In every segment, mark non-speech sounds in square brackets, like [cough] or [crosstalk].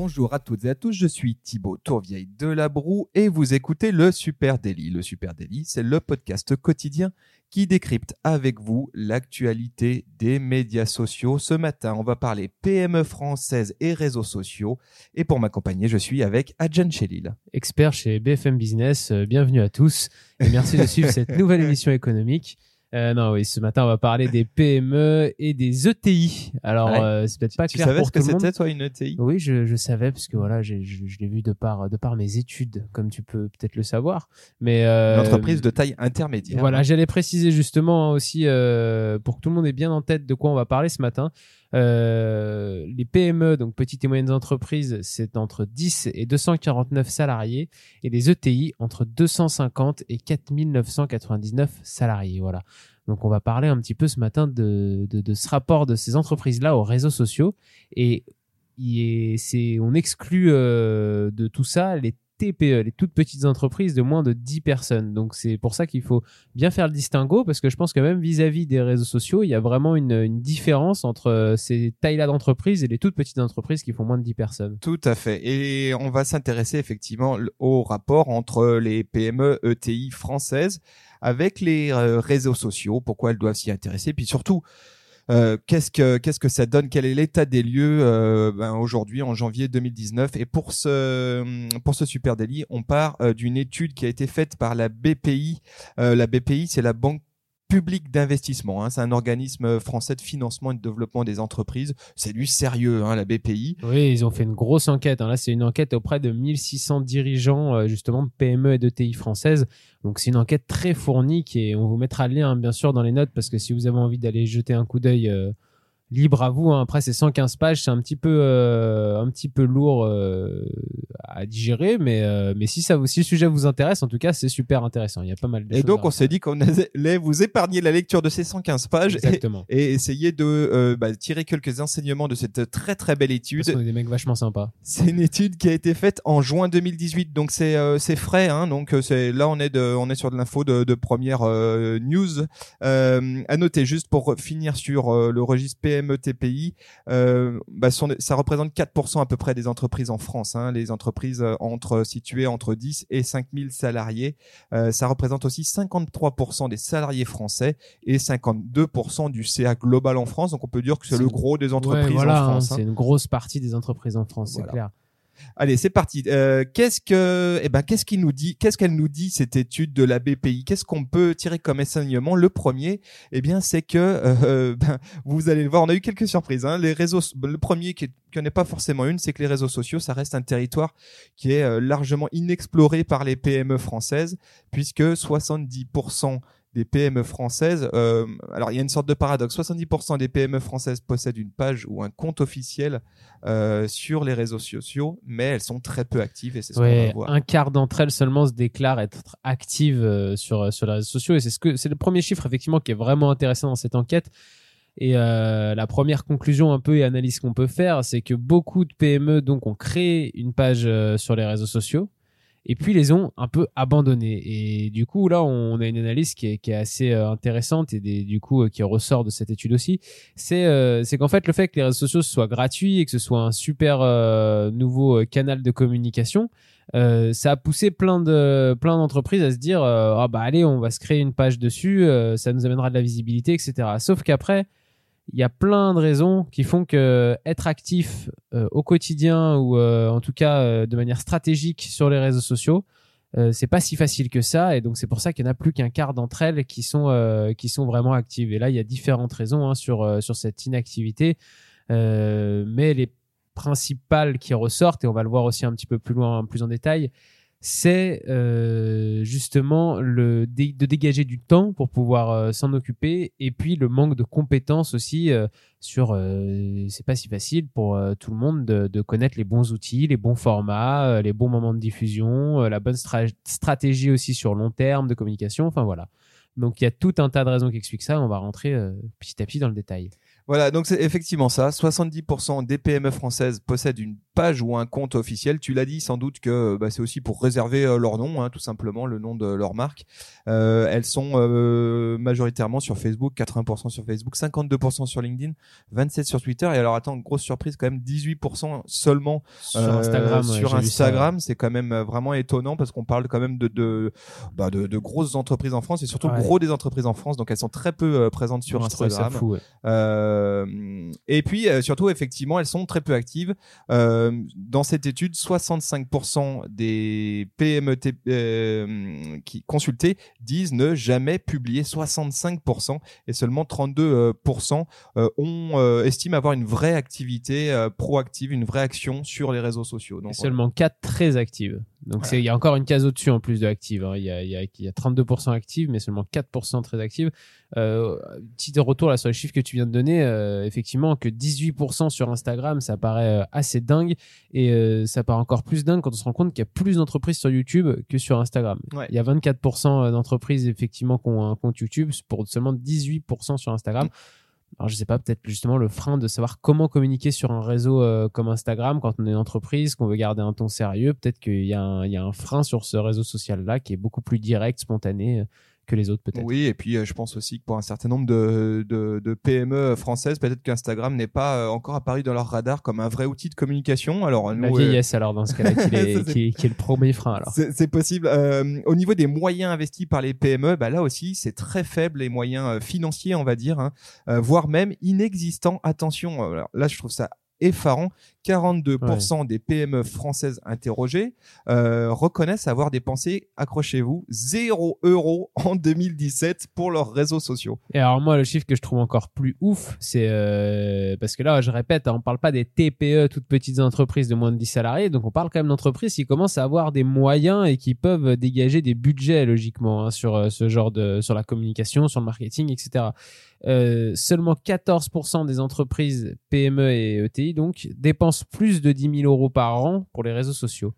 Bonjour à toutes et à tous, je suis Thibaut Tourvieille de La Broue et vous écoutez le Super Daily. Le Super Daily, c'est le podcast quotidien qui décrypte avec vous l'actualité des médias sociaux. Ce matin, on va parler PME françaises et réseaux sociaux. Et pour m'accompagner, je suis avec Adjan Chelil. Expert chez BFM Business, euh, bienvenue à tous et merci de suivre [laughs] cette nouvelle émission économique. Euh, non, oui, ce matin, on va parler des PME et des ETI. Alors, Ouais. euh, c'est peut-être pas tu clair savais pour ce que tout le monde. c'était, toi, une ETI Oui, je, je savais, parce que voilà, j'ai- je, je l'ai vu de par, de par mes études, comme tu peux peut-être le savoir. Mais, euh, Une entreprise de taille intermédiaire. Voilà, j'allais préciser justement aussi, euh, pour que tout le monde ait bien en tête de quoi on va parler ce matin. Euh, les PME, donc petites et moyennes entreprises, c'est entre 10 et 249 salariés, et les ETI entre 250 et 4999 salariés. Voilà. Donc on va parler un petit peu ce matin de, de, de ce rapport de ces entreprises-là aux réseaux sociaux, et c'est, on exclut euh, de tout ça les TPE, les toutes petites entreprises de moins de 10 personnes. Donc c'est pour ça qu'il faut bien faire le distinguo parce que je pense que même vis-à-vis des réseaux sociaux, il y a vraiment une, une différence entre euh, ces tailles-là d'entreprises et les toutes petites entreprises qui font moins de 10 personnes. Tout à fait. Et on va s'intéresser effectivement au rapport entre les PME ETI françaises avec les euh, réseaux sociaux, pourquoi elles doivent s'y intéresser, puis surtout qu'est-ce que qu'est-ce que ça donne, quel est l'état des lieux euh, ben, aujourd'hui en janvier 2019. Et pour ce pour ce super délit, on part euh, d'une étude qui a été faite par la BPI. Euh, la BPI, c'est la Banque publique d'investissement. Hein. C'est un organisme français de financement et de développement des entreprises. C'est du sérieux, hein, la BPI. Oui, ils ont fait une grosse enquête. hein. Là, c'est une enquête auprès de 1600 dirigeants euh, justement de PME et de TI françaises. Donc c'est une enquête très fournie est, on vous mettra le lien bien sûr dans les notes parce que si vous avez envie d'aller jeter un coup d'œil euh, libre à vous. hein. Après c'est 115 pages, c'est un petit peu un petit peu lourd euh, à digérer, mais euh, mais si ça si le sujet vous intéresse, en tout cas c'est super intéressant. Il y a pas mal de Et choses donc, on s'est dit qu'on allait vous épargner la lecture de ces 115 pages et, Exactement. et essayer de euh, bah, tirer quelques enseignements de cette très très belle étude. Parce est des mecs vachement sympas. C'est une étude qui a été faite en juin 2018, donc c'est euh, c'est frais. Hein, donc euh, c'est là on est de on est sur de l'info de, de première euh, news. Euh, à noter juste pour finir sur euh, le registre PME TPI, euh, bah, ça représente 4% à peu près des entreprises en France. Hein, les entreprises euh, entre situées entre 10 et 5000 salariés. Euh, ça représente aussi 53% des salariés français et 52% du CA global en France. Donc on peut dire que c'est le gros des entreprises Ouais, voilà, en France. hein, hein. C'est une grosse partie des entreprises en France, Voilà. c'est clair. Allez, c'est parti. Euh, qu'est-ce que, eh ben, qu'est-ce qu'il nous dit Qu'est-ce qu'elle nous dit cette étude de la BPI Qu'est-ce qu'on peut tirer comme enseignement? Le premier, eh bien, c'est que, euh, ben, vous allez le voir, on a eu quelques surprises. Hein. Les réseaux, le premier qui, est- qui en est pas forcément une, c'est que les réseaux sociaux, ça reste un territoire qui est euh, largement inexploré par les PME françaises, puisque 70% des PME françaises, euh, alors il y a une sorte de paradoxe, 70% des PME françaises possèdent une page ou un compte officiel euh, sur les réseaux sociaux, mais elles sont très peu actives et c'est ce qu'on va voir. un quart d'entre elles seulement se déclarent être actives euh, sur sur les réseaux sociaux et c'est ce que c'est le premier chiffre effectivement qui est vraiment intéressant dans cette enquête. Et la première conclusion un peu et analyse qu'on peut faire, c'est que beaucoup de PME donc ont créé une page sur les réseaux sociaux et puis les ont un peu abandonnés. Et du coup là, on a une analyse qui est, qui est assez euh, intéressante et des, du coup euh, qui ressort de cette étude aussi. C'est euh, qu'en fait le fait que les réseaux sociaux soient gratuits et que ce soit un super euh, nouveau euh, canal de communication, euh, ça a poussé plein de plein d'entreprises à se dire ah bah allez on va se créer une page dessus ça nous amènera de la visibilité etc sauf qu'après il y a plein de raisons qui font que être actif euh, au quotidien ou euh, en tout cas euh, de manière stratégique sur les réseaux sociaux euh, c'est pas si facile que ça. Et donc c'est pour ça qu'il y en a plus qu'un quart d'entre elles qui sont euh, qui sont vraiment actives. Et là il y a différentes raisons hein, sur euh, sur cette inactivité. Euh, mais les principales qui ressortent, et on va le voir aussi un petit peu plus loin, plus en détail, c'est euh, justement le de dégager du temps pour pouvoir euh, s'en occuper, et puis le manque de compétences aussi euh, sur. c'est pas si facile pour tout le monde de, connaître les bons outils, les bons formats, les bons moments de diffusion, la bonne stra- stratégie aussi sur long terme de communication. Enfin voilà. Donc il y a tout un tas de raisons qui expliquent ça. On va rentrer petit à petit dans le détail. Voilà, donc c'est effectivement ça. 70% des PME françaises possèdent une page ou un compte officiel. Tu l'as dit sans doute que bah, c'est aussi pour réserver euh, leur nom, hein, tout simplement le nom de leur marque. Euh, elles sont euh, majoritairement sur Facebook, 80% sur Facebook, 52% sur LinkedIn, 27% sur Twitter. Et alors attends, grosse surprise quand même, 18% seulement sur Instagram. Euh, sur Instagram, c'est quand même vraiment étonnant parce qu'on parle quand même de de, bah, de, de grosses entreprises en France et surtout gros des entreprises en France. Donc elles sont très peu présentes sur Instagram. Fou, et puis surtout effectivement, elles sont très peu actives. Dans cette étude, 65% des PME euh, qui consultés disent ne jamais publier 65% et seulement 32% euh, ont euh, estiment avoir une vraie activité proactive, une vraie action sur les réseaux sociaux. Donc, et seulement 4 très actives. Donc il y a encore une case au-dessus en plus de actives. Hein. Il, y a, y, a, y a 32% actives, mais seulement 4% très actives. Euh, petit retour là sur les chiffres que tu viens de donner, euh, effectivement que 18% sur Instagram, ça paraît euh, assez dingue et euh, ça paraît encore plus dingue quand on se rend compte qu'il y a plus d'entreprises sur YouTube que sur Instagram. Il y a 24% d'entreprises effectivement qui ont un compte YouTube pour seulement 18% sur Instagram alors je sais pas, peut-être justement le frein de savoir comment communiquer sur un réseau euh, comme Instagram quand on est une entreprise, qu'on veut garder un ton sérieux. Peut-être qu'il y, y, a un frein sur ce réseau social-là qui est beaucoup plus direct, spontané que les autres peut-être. Oui, et puis euh, je pense aussi que pour un certain nombre de, de, de PME françaises, peut-être qu'Instagram n'est pas euh, encore apparu dans leur radar comme un vrai outil de communication. Alors la vieillesse alors dans ce cas-là qui, [laughs] est, qui, qui, est, le premier frein alors. C'est possible. Euh, au niveau des moyens investis par les PME, bah là aussi c'est très faible les moyens financiers on va dire, hein, voire même inexistants. Attention, alors là je trouve ça effarant. 42% des PME françaises interrogées euh, reconnaissent avoir dépensé, accrochez-vous, 0 euros [laughs] en 2017 pour leurs réseaux sociaux. Et alors moi, le chiffre que je trouve encore plus ouf, c'est euh, parce que là, je répète, on parle pas des TPE, toutes petites entreprises de moins de 10 salariés, donc on parle quand même d'entreprises qui commencent à avoir des moyens et qui peuvent dégager des budgets logiquement hein, sur euh, ce genre de, sur la communication, sur le marketing, etc. Euh, seulement 14% des entreprises PME et ETI donc dépensent plus de 10 000 euros par an pour les réseaux sociaux.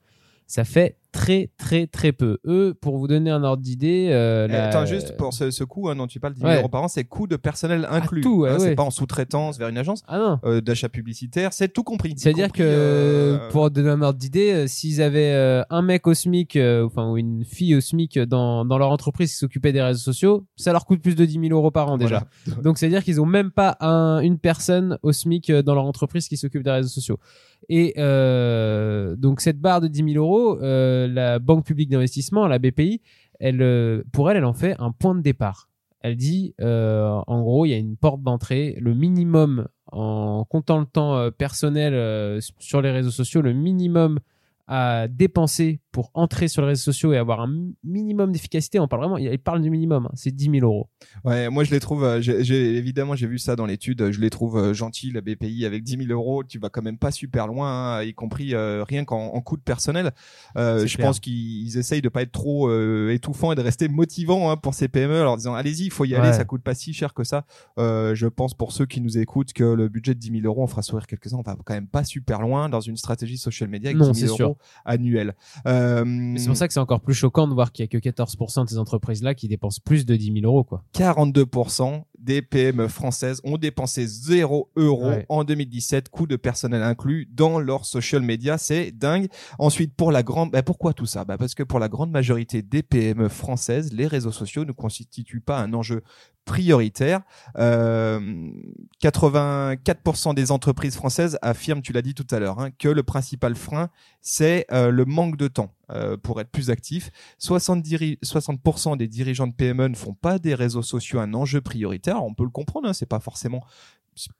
Ça fait très très très peu. Eux, pour vous donner un ordre d'idée, euh, eh, attends juste pour ce, ce coût hein, dont tu parles, 10 000 euros par an, c'est coût de personnel inclus. tout, hein, C'est pas en sous-traitance vers une agence ah, euh, d'achat publicitaire, c'est tout compris. C'est-à-dire que euh, pour donner un ordre d'idée, euh, s'ils avaient euh, un mec au SMIC, enfin ou une fille au SMIC dans dans leur entreprise qui s'occupait des réseaux sociaux, ça leur coûte plus de 10 000 euros par an déjà. [laughs] Donc c'est-à-dire qu'ils ont même pas un, une personne au SMIC dans leur entreprise qui s'occupe des réseaux sociaux. Et donc cette barre de 10 000 euros. Euh, la Banque publique d'investissement, la BPI, elle, euh, pour elle, elle en fait un point de départ. Elle dit, euh, en gros, il y a une porte d'entrée, le minimum en comptant le temps euh, personnel sur les réseaux sociaux, le minimum à dépenser pour entrer sur les réseaux sociaux et avoir un minimum d'efficacité, on parle vraiment, il parle du minimum, hein, c'est 10 000 euros. Ouais, moi je les trouve, euh, j'ai, évidemment j'ai vu ça dans l'étude, je les trouve euh, gentils, la BPI avec 10 000 euros, tu vas quand même pas super loin, hein, y compris euh, rien qu'en en coût de personnel. je pense qu'ils essayent de pas être trop étouffants et de rester motivants hein, pour ces PME, en disant allez-y, il faut y aller, ça coûte pas si cher que ça. je pense pour ceux qui nous écoutent que le budget de 10 000 euros, on fera sourire quelques-uns, on va quand même pas super loin dans une stratégie social media avec 10 000 euros annuels. Euh, c'est pour ça que c'est encore plus choquant de voir qu'il y a que 14% de ces entreprises-là qui dépensent plus de 10 000 euros, quoi. 42% des PME françaises ont dépensé 0 euros en 2017, coût de personnel inclus, dans leur social media. C'est dingue. Ensuite, pour la grande, bah pourquoi tout ça? Bah parce que pour la grande majorité des PME françaises, les réseaux sociaux ne constituent pas un enjeu prioritaire. Euh, 84% des entreprises françaises affirment, tu l'as dit tout à l'heure, hein, que le principal frein, c'est euh, le manque de temps euh, pour être plus actif. 70, 60% des dirigeants de PME ne font pas des réseaux sociaux un enjeu prioritaire. On peut le comprendre, hein, c'est pas forcément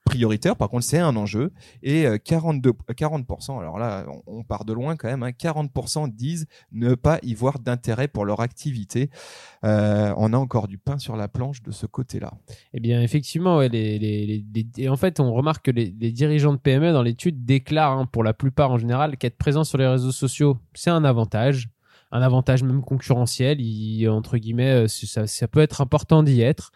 prioritaire. Par contre, c'est un enjeu. Et 42, euh, 40%, alors là, on, part de loin quand même, hein, 40% disent ne pas y voir d'intérêt pour leur activité. Euh, on a encore du pain sur la planche de ce côté-là. Eh bien, effectivement, les, en fait, on remarque que les, dirigeants de PME dans l'étude déclarent, hein, pour la plupart en général, qu'être présent sur les réseaux sociaux, c'est un avantage un avantage même concurrentiel. Entre guillemets, euh, ça peut être important d'y être.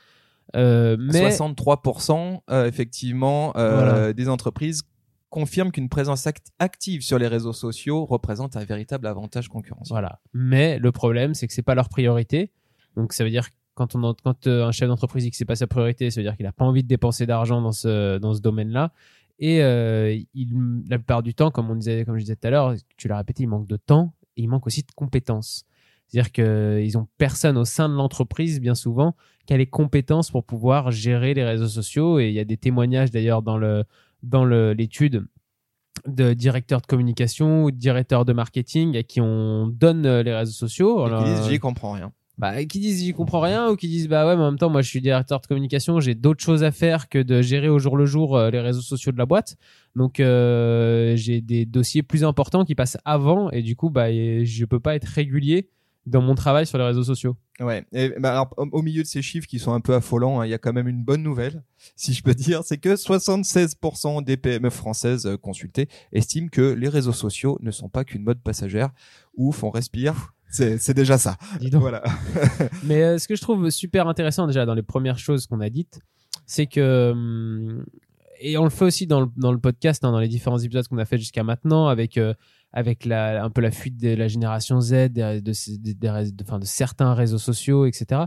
Euh, mais 63% euh, effectivement euh, des entreprises confirment qu'une présence active sur les réseaux sociaux représente un véritable avantage concurrentiel. Voilà. Mais le problème, c'est que c'est pas leur priorité. Donc ça veut dire que quand, on, quand un chef d'entreprise dit que c'est pas sa priorité, ça veut dire qu'il a pas envie de dépenser d'argent dans ce, dans ce domaine-là. Et euh, il, la plupart du temps, comme on disait, comme je disais tout à l'heure, tu l'as répété, il manque de temps et il manque aussi de compétences. C'est-à-dire qu'ils ont personne au sein de l'entreprise, bien souvent, qui a les compétences pour pouvoir gérer les réseaux sociaux. Et il y a des témoignages d'ailleurs dans le dans l'étude de directeurs de communication ou de directeurs de marketing à qui on donne les réseaux sociaux. Et qui disent j'y comprends rien. Bah, qui disent j'y comprends rien ou qui disent bah ouais mais en même temps moi je suis directeur de communication j'ai d'autres choses à faire que de gérer au jour le jour euh, les réseaux sociaux de la boîte donc euh, j'ai des dossiers plus importants qui passent avant et du coup bah je peux pas être régulier dans mon travail sur les réseaux sociaux. Ouais. Et bah alors, au milieu de ces chiffres qui sont un peu affolants, hein, il y a quand même une bonne nouvelle, [laughs] si je peux dire, c'est que 76% des PME françaises euh, consultées estiment que les réseaux sociaux ne sont pas qu'une mode passagère. Ouf, on respire. C'est déjà ça. Voilà. [laughs] Mais euh, ce que je trouve super intéressant déjà dans les premières choses qu'on a dites, c'est que hum, et on le fait aussi dans le, dans le podcast, hein, dans les différents épisodes qu'on a fait jusqu'à maintenant, avec euh, avec un peu la fuite de la génération Z, de, certains réseaux sociaux, etc.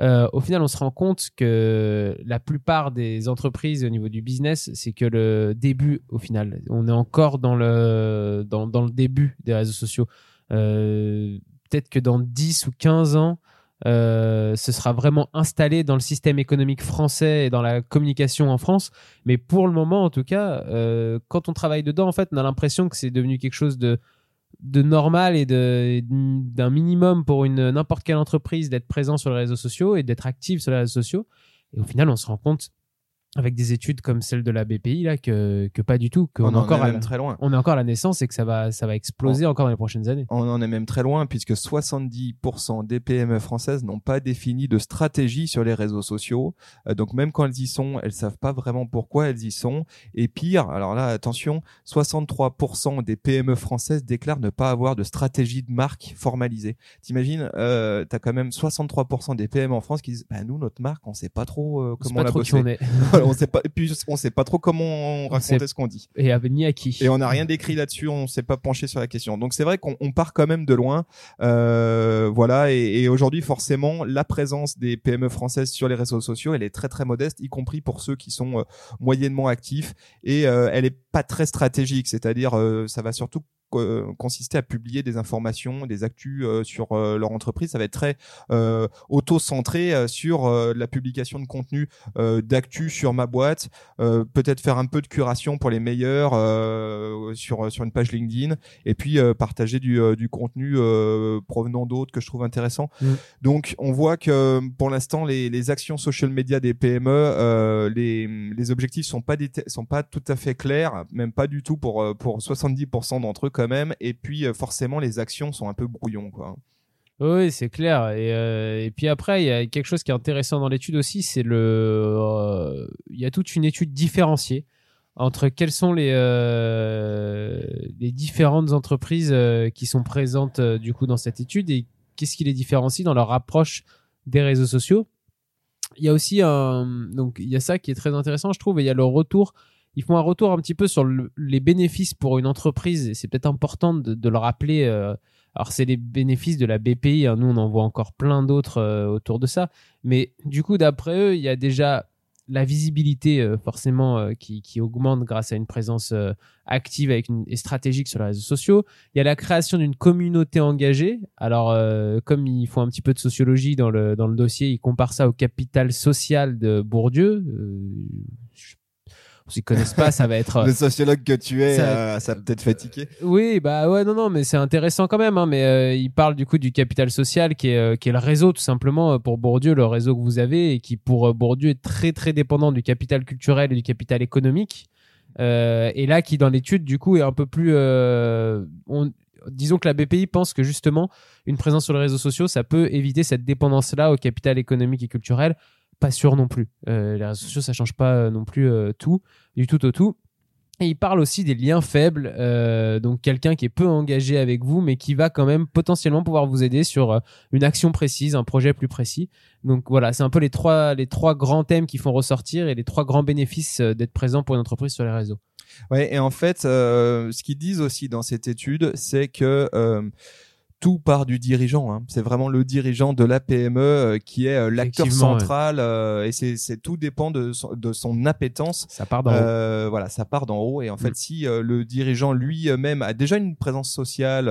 Euh, au final, on se rend compte que la plupart des entreprises au niveau du business, c'est que le début, au final, on est encore dans le dans le début des réseaux sociaux. Euh, peut-être que dans 10 ou 15 ans, euh, ce sera vraiment installé dans le système économique français et dans la communication en France. Mais pour le moment, en tout cas, euh, quand on travaille dedans, en fait, on a l'impression que c'est devenu quelque chose de, de normal et d'un minimum pour n'importe quelle entreprise d'être présent sur les réseaux sociaux et d'être active sur les réseaux sociaux. Et au final, on se rend compte avec des études comme celle de la BPI là que, que pas du tout qu'on on est encore est très loin. on est encore à la naissance et que ça va ça va exploser encore dans les prochaines années. On en est même très loin puisque 70% des PME françaises n'ont pas défini de stratégie sur les réseaux sociaux. Euh, donc même quand elles y sont, elles savent pas vraiment pourquoi elles y sont et pire, alors là attention, 63% des PME françaises déclarent ne pas avoir de stratégie de marque formalisée. T'imagines euh, tu as quand même 63% des PME en France qui disent bah nous notre marque, on sait pas trop euh, comment on, la bosser. on [laughs] [laughs] sait pas, et puis on sait pas trop comment raconter ce qu'on dit. Et ni à qui. Et on n'a rien décrit là-dessus, on s'est pas penché sur la question. Donc c'est vrai qu'on part quand même de loin, euh, voilà. Et, et aujourd'hui, forcément, la présence des PME françaises sur les réseaux sociaux, elle est très très modeste, y compris pour ceux qui sont euh, moyennement actifs. Et euh, elle est pas très stratégique, c'est-à-dire euh, ça va surtout consister à publier des informations, des actus euh, sur euh, leur entreprise. Ça va être très auto-centré sur la publication de contenu d'actu sur ma boîte, peut-être faire un peu de curation pour les meilleurs sur sur une page LinkedIn, et puis partager du, du contenu provenant d'autres que je trouve intéressant. Mm. Donc on voit que pour l'instant les, les actions social media des PME, les, les objectifs sont pas sont pas tout à fait clairs, même pas du tout pour pour 70% d'entre eux même. Et puis euh, forcément, les actions sont un peu brouillons, quoi. Oui, c'est clair. Et, euh, et, puis après, il y a quelque chose qui est intéressant dans l'étude aussi, c'est le, euh, il y a toute une étude différenciée entre quelles sont les les différentes entreprises qui sont présentes du coup dans cette étude et qu'est-ce qui les différencie dans leur approche des réseaux sociaux. Il y a aussi un, donc il y a ça qui est très intéressant, je trouve, et il y a le retour ils font un retour un petit peu sur les bénéfices pour une entreprise. Et c'est peut-être important de, le rappeler. Euh, alors, c'est les bénéfices de la BPI. Hein. Nous, on en voit encore plein d'autres euh, autour de ça. Mais du coup, d'après eux, il y a déjà la visibilité euh, forcément qui, qui, augmente grâce à une présence active et stratégique sur les réseaux sociaux. Il y a la création d'une communauté engagée. Alors, comme ils font un petit peu de sociologie dans le, dans le dossier, ils comparent ça au capital social de Bourdieu. je s'ils connaissent pas, ça va être le sociologue que tu es, ça, euh, ça peut-être fatigué. Oui, bah ouais, non, non, mais c'est intéressant quand même. Hein, mais euh, il parle du coup du capital social qui est euh, qui est le réseau tout simplement pour Bourdieu, le réseau que vous avez et qui pour Bourdieu est très très dépendant du capital culturel et du capital économique. et là, qui dans l'étude du coup est un peu plus, on, disons que la BPI pense que justement une présence sur les réseaux sociaux, ça peut éviter cette dépendance-là au capital économique et culturel pas sûr non plus. Euh, les réseaux sociaux, ça change pas euh, non plus euh, tout, du tout au tout. Et il parle aussi des liens faibles, donc quelqu'un qui est peu engagé avec vous, mais qui va quand même potentiellement pouvoir vous aider sur une action précise, un projet plus précis. Donc voilà, c'est un peu les trois, les trois grands thèmes qui font ressortir et les trois grands bénéfices d'être présent pour une entreprise sur les réseaux. Ouais, et en fait, ce qu'ils disent aussi dans cette étude, c'est que tout part du dirigeant. Hein. C'est vraiment le dirigeant de la PME euh, qui est euh, l'acteur central euh, et c'est tout dépend de son, de son appétence. Ça part dans Euh, voilà, ça part d'en haut et en fait, Mm. si le dirigeant lui-même a déjà une présence sociale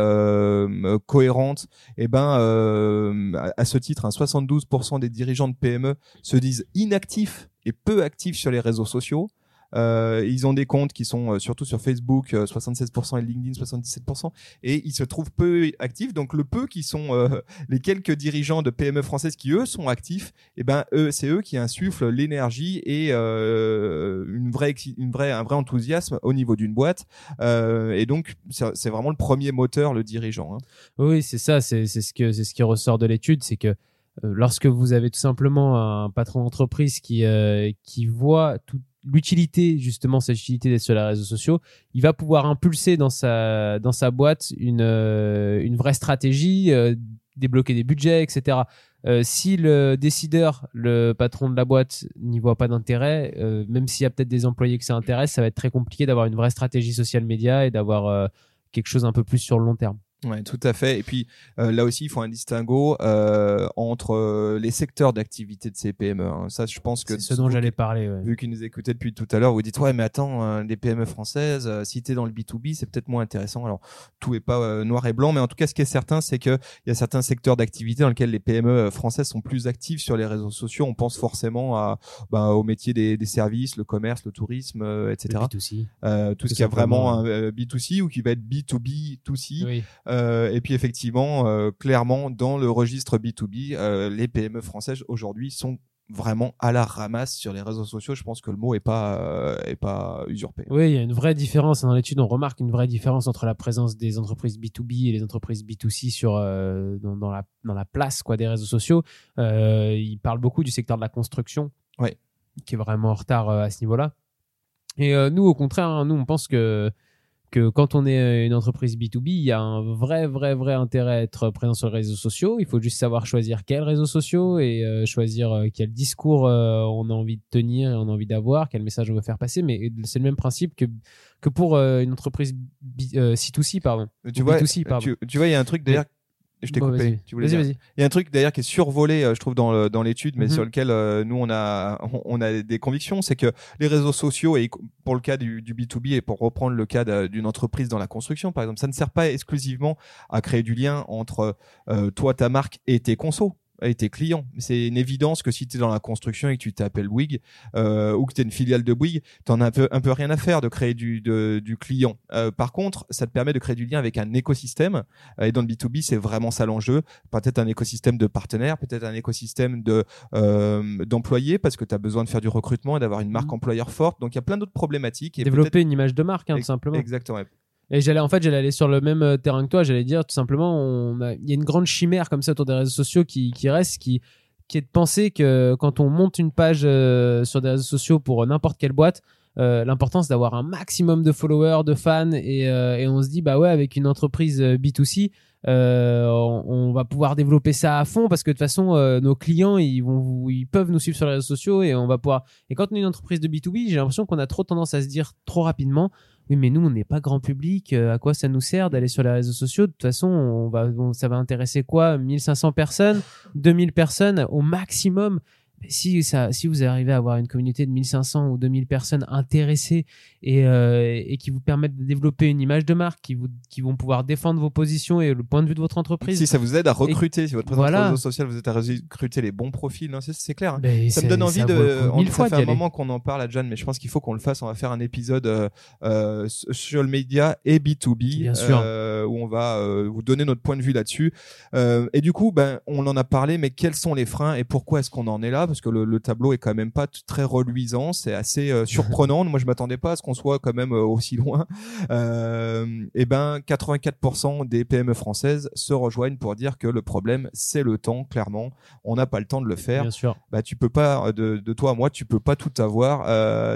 cohérente, et ben euh, à, à ce titre, hein, 72% des dirigeants de PME se disent inactifs et peu actifs sur les réseaux sociaux. Euh, ils ont des comptes qui sont euh, surtout sur Facebook, euh, 76% et LinkedIn 77%, et ils se trouvent peu actifs. Donc le peu qui sont euh, [laughs] les quelques dirigeants de PME françaises qui eux sont actifs, et ben eux, c'est eux qui insufflent l'énergie et euh, une vraie, une vraie, un vrai enthousiasme au niveau d'une boîte. Euh, et donc c'est vraiment le premier moteur, le dirigeant. hein. Oui, c'est ça, c'est ce que c'est ce qui ressort de l'étude, c'est que lorsque vous avez tout simplement un patron d'entreprise qui euh, qui voit toute l'utilité justement cette utilité sur les réseaux sociaux, il va pouvoir impulser dans sa dans sa boîte une euh, une vraie stratégie, euh, débloquer des budgets, etc. Euh, si le décideur, le patron de la boîte, n'y voit pas d'intérêt, même s'il y a peut-être des employés que ça intéresse, ça va être très compliqué d'avoir une vraie stratégie social média et d'avoir quelque chose un peu plus sur le long terme. Ouais, tout à fait. Et puis euh, là aussi, il faut un distinguo euh, entre euh, les secteurs d'activité de ces PME. hein. Ça, je pense que C'est ce dont j'allais parler. ouais. vu qu'ils nous écoutaient depuis tout à l'heure, vous dites ouais mais attends euh, les PME françaises, euh, si t'es dans le B2B c'est peut-être moins intéressant. Alors tout est pas euh, noir et blanc, mais en tout cas ce qui est certain c'est que il y a certains secteurs d'activité dans lesquels les PME françaises sont plus actives sur les réseaux sociaux. On pense forcément à bah, au métier des, des services, le commerce, le tourisme, euh, etc. Le B2C. Euh, tout ce Tout qui a vraiment un euh, B2C ou qui va être B2B2C. Oui. Euh, et puis effectivement, euh, clairement, dans le registre B2B, euh, les PME françaises aujourd'hui sont vraiment à la ramasse sur les réseaux sociaux. Je pense que le mot est pas est pas usurpé. Oui, il y a une vraie différence. Dans l'étude, on remarque une vraie différence entre la présence des entreprises B2B et les entreprises B2C sur, dans, dans la, dans la place quoi, des réseaux sociaux. Euh, il parle beaucoup du secteur de la construction, Ouais. qui est vraiment en retard à ce niveau-là. Et nous, au contraire, hein, nous, on pense que, que quand on est une entreprise B2B, il y a un vrai, vrai, vrai intérêt à être présent sur les réseaux sociaux. Il faut juste savoir choisir quels réseaux sociaux et euh, choisir euh, quel discours euh, on a envie de tenir et on a envie d'avoir, quel message on veut faire passer. Mais c'est le même principe que, que pour euh, une entreprise B- euh, C2C, pardon. Tu Ou vois, B2C, pardon. tu, tu vois, il y a un truc d'ailleurs. Je t'ai Bon, coupé. vas-y. Tu voulais Vas-y, dire. vas-y. Il y a un truc d'ailleurs qui est survolé, euh, je trouve, dans le- dans l'étude, mais Mhm. sur lequel euh, nous on a on, on a des convictions, c'est que les réseaux sociaux et pour le cas du, du B2B et pour reprendre le cas de- d'une entreprise dans la construction, par exemple, ça ne sert pas exclusivement à créer du lien entre euh, toi, ta marque et tes consos et tes clients. C'est une évidence que si tu es dans la construction et que tu t'appelles Bouygues euh, ou que tu es une filiale de Bouygues, tu en as un peu, un peu rien à faire de créer du, de- du client. Euh, par contre, ça te permet de créer du lien avec un écosystème. Euh, Et dans le B2B, c'est vraiment ça l'enjeu. Peut-être un écosystème de partenaires, peut-être un écosystème de euh, d'employés, parce que tu as besoin de faire du recrutement et d'avoir une marque Mhm. employeur forte. Donc il y a plein d'autres problématiques. Et Développer une image de marque, hein, tout simplement. Exactement. Et j'allais, en fait, j'allais aller sur le même euh, terrain que toi. J'allais dire tout simplement, il y a une grande chimère comme ça autour des réseaux sociaux qui, qui reste, qui, qui est de penser que quand on monte une page euh, sur des réseaux sociaux pour n'importe quelle boîte, euh, l'important c'est d'avoir un maximum de followers, de fans, et, euh, on se dit bah ouais, avec une entreprise euh, B2C, euh, on, va pouvoir développer ça à fond parce que de toute façon euh, nos clients ils vont ils peuvent nous suivre sur les réseaux sociaux et on va pouvoir et quand on est une entreprise de B2B j'ai l'impression qu'on a trop tendance à se dire trop rapidement oui, mais nous, on n'est pas grand public. euh, à quoi ça nous sert d'aller sur les réseaux sociaux? De toute façon, ça va intéresser quoi? 1500 personnes 2000 personnes au maximum si, ça, si vous arrivez à avoir une communauté de 1500 ou 2000 personnes intéressées et, euh, et qui vous permettent de développer une image de marque, qui, vous, qui vont pouvoir défendre vos positions et le point de vue de votre entreprise, Si ça vous aide à recruter, si votre présence Voilà. sur les réseaux sociaux vous aide à recruter les bons profils, hein, c'est- clair. hein. ben, ça me donne envie de. le on- mille ça fois fait un moment qu'on en parle, à John, mais je pense qu'il faut qu'on le fasse. On va faire un épisode euh, euh, social media et B2B, Bien sûr. euh, où on va euh, vous donner notre point de vue là-dessus. Euh, et du coup, ben, on en a parlé, mais quels sont les freins et pourquoi est-ce qu'on en est là? Parce que le, le tableau est quand même pas très reluisant, c'est assez euh, surprenant. Moi, je m'attendais pas à ce qu'on soit quand même euh, aussi loin. [laughs] Euh, et ben, 84% des PME françaises se rejoignent pour dire que le problème, c'est le temps. Clairement, on n'a pas le temps de le faire Bien sûr. bah tu peux pas de, de toi à moi tu peux pas tout avoir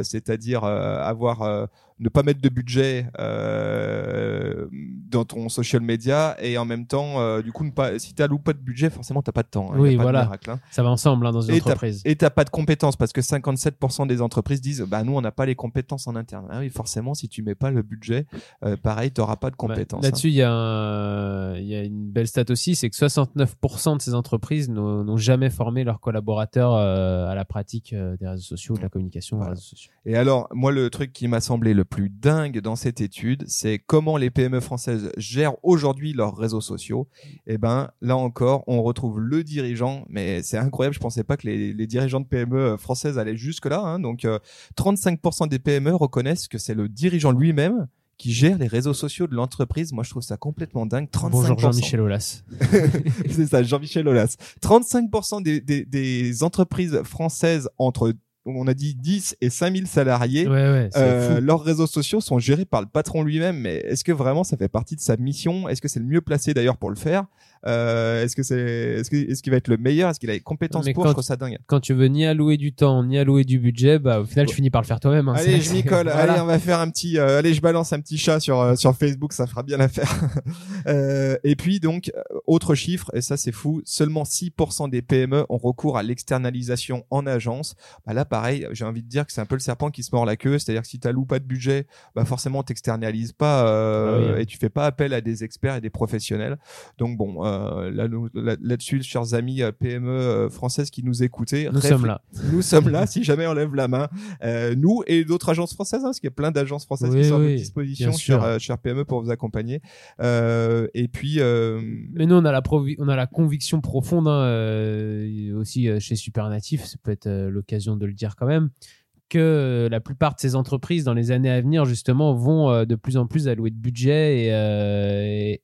c'est-à-dire avoir ne pas mettre de budget euh, dans ton social media et en même temps, euh, du coup, ne pas, si t'as pas de budget, forcément, t'as pas de temps. hein. Oui, de voilà. miracle, hein. Ça va ensemble hein, dans une Et entreprise. Et t'as pas de compétences parce que 57% des entreprises disent bah nous on n'a pas les compétences en interne. Ah oui forcément si tu mets pas le budget, euh, pareil t'auras pas de compétences. Là-dessus, il y, y a une belle stat aussi, c'est que 69% de ces entreprises n'ont jamais formé leurs collaborateurs euh, à la pratique des réseaux sociaux, de la communication Voilà. des réseaux sociaux. Et alors moi le truc qui m'a semblé le plus dingue dans cette étude, c'est comment les PME françaises gèrent aujourd'hui leurs réseaux sociaux. Et ben là encore on retrouve le dirigeant, mais c'est incroyable. Je pensais pas que les, les dirigeants de PME françaises allaient jusque là. Hein. Donc euh, 35% des PME reconnaissent que c'est le dirigeant lui-même qui gère les réseaux sociaux de l'entreprise. Moi, je trouve ça complètement dingue. 35%. Bonjour Jean-Michel Aulas. [laughs] [laughs] c'est ça, Jean-Michel Aulas. 35% des, des, des entreprises françaises entre, on a dit 10 et 5000 salariés, Ouais, ouais, c'est euh, leurs réseaux sociaux sont gérés par le patron lui-même. Mais est-ce que vraiment ça fait partie de sa mission? Est-ce que c'est le mieux placé d'ailleurs pour le faire? Euh, Est-ce que c'est, est-ce que, est-ce qu'il va être le meilleur? Est-ce qu'il a les compétences Mais pour? quand- Je trouve ça dingue. Quand tu veux ni allouer du temps, ni allouer du budget, bah, au final, tu finis par le faire toi-même. hein. Allez, je [laughs] m'y colle. Voilà. Allez, on va faire un petit. euh, allez, je balance un petit chat sur euh, sur Facebook, ça fera bien l'affaire. [laughs] euh, et puis donc euh, autre chiffre, et ça c'est fou, seulement 6% des PME ont recours à l'externalisation en agence. Bah là, pareil, j'ai envie de dire que c'est un peu le serpent qui se mord la queue, c'est-à-dire que si t'alloues pas de budget, bah forcément t'externalises pas euh, Ah oui, hein. et tu fais pas appel à des experts et des professionnels. Donc bon, euh, là nous- là- là-dessus, chers amis euh, PME euh, françaises qui nous écoutez, Nous sommes là. nous sommes là si jamais on lève la main. Euh, nous et d'autres agences françaises, hein, parce qu'il y a plein d'agences françaises Oui, qui sont à votre disposition, chers, chers PME, pour vous accompagner. Euh, et puis, Mais nous, on a la, provi- on a la conviction profonde, hein, aussi chez Supernatif, ça peut être l'occasion de le dire quand même, que euh, la plupart de ces entreprises, dans les années à venir, justement, vont euh, de plus en plus allouer de budget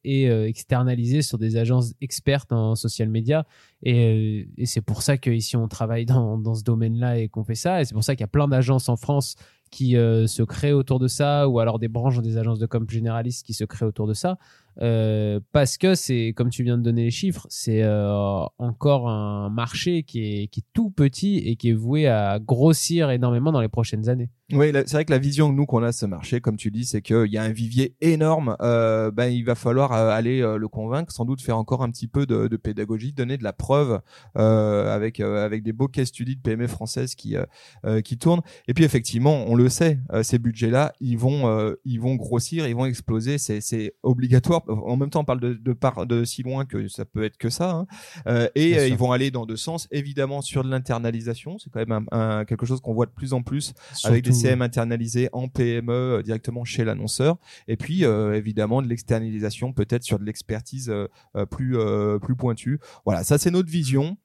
et, euh, externaliser sur des agences expertes en social media. Et, c'est pour ça qu'ici, on travaille dans, ce domaine-là et qu'on fait ça. Et c'est pour ça qu'il y a plein d'agences en France qui se créent autour de ça, ou alors des branches des agences de com généralistes qui se créent autour de ça. Euh, parce que c'est, comme tu viens de donner les chiffres, c'est euh, encore un marché qui est, tout petit et qui est voué à grossir énormément dans les prochaines années. oui, c'est vrai que la vision que nous qu'on a de ce marché, comme tu dis, c'est qu'il y a un vivier énorme. Euh, ben, il va falloir aller le convaincre, sans doute faire encore un petit peu de, pédagogie, donner de la preuve avec avec des beaux case studies de PME françaises qui qui tournent. Et puis effectivement, on le sait, ces budgets-là, ils vont ils vont grossir, ils vont exploser. C'est c'est obligatoire. En même temps, on parle de de part de si loin que ça peut être que ça. hein. Euh, et euh, ils vont aller dans deux sens. Évidemment sur de l'internalisation, c'est quand même un, un- quelque chose qu'on voit de plus en plus avec des CM internalisés en PME euh, directement chez l'annonceur. Et puis évidemment de l'externalisation peut-être sur de l'expertise plus plus pointue. Voilà, ça c'est notre vision.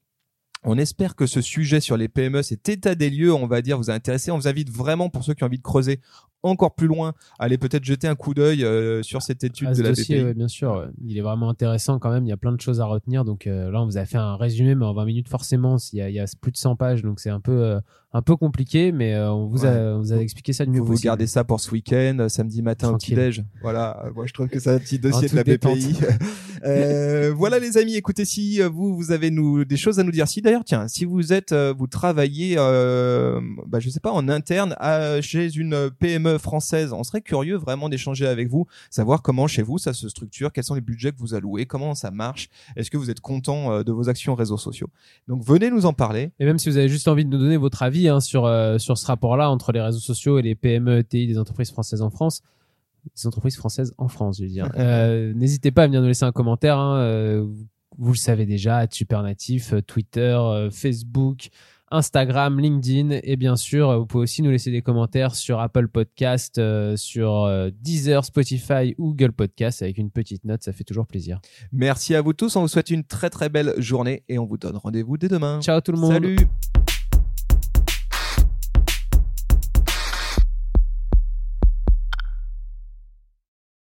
On espère que ce sujet sur les PME, cet état des lieux, on va dire, vous a intéressé. On vous invite vraiment, pour ceux qui ont envie de creuser encore plus loin, à aller peut-être jeter un coup d'œil euh, sur cette étude à de ce la dossier, BPI. ouais, bien sûr, il est vraiment intéressant quand même. Il y a plein de choses à retenir. Donc euh, là, on vous a fait un résumé, mais en 20 minutes forcément, il y a, il y a plus de 100 pages, donc c'est un peu euh, un peu compliqué, mais on vous a, Ouais. on vous a expliqué ça du mieux Vous, possible. gardez ça pour ce week-end, samedi matin Tranquille. au petit-déj. Voilà, euh, moi je trouve que c'est un petit dossier de la BPI. [laughs] Voilà les amis, écoutez si vous vous avez nous des choses à nous dire. Si d'ailleurs tiens, si vous êtes vous travaillez bah, je sais pas en interne à, chez une PME française, on serait curieux vraiment d'échanger avec vous, savoir comment chez vous ça se structure, quels sont les budgets que vous allouez, comment ça marche, est-ce que vous êtes content euh, de vos actions réseaux sociaux? Donc venez nous en parler. Et même si vous avez juste envie de nous donner votre avis hein, sur, euh, sur ce rapport-là entre les réseaux sociaux et les PME, ETI des entreprises françaises en France, des entreprises françaises en France, je veux dire, [laughs] euh, n'hésitez pas à venir nous laisser un commentaire. hein, euh, vous, le savez déjà, Supernatif, euh, Twitter, euh, Facebook, Instagram, LinkedIn et bien sûr, euh, vous pouvez aussi nous laisser des commentaires sur Apple Podcast, euh, sur euh, Deezer, Spotify ou Google Podcast avec une petite note, ça fait toujours plaisir. Merci à vous tous, on vous souhaite une très très belle journée et on vous donne rendez-vous dès demain. Ciao tout le monde. Salut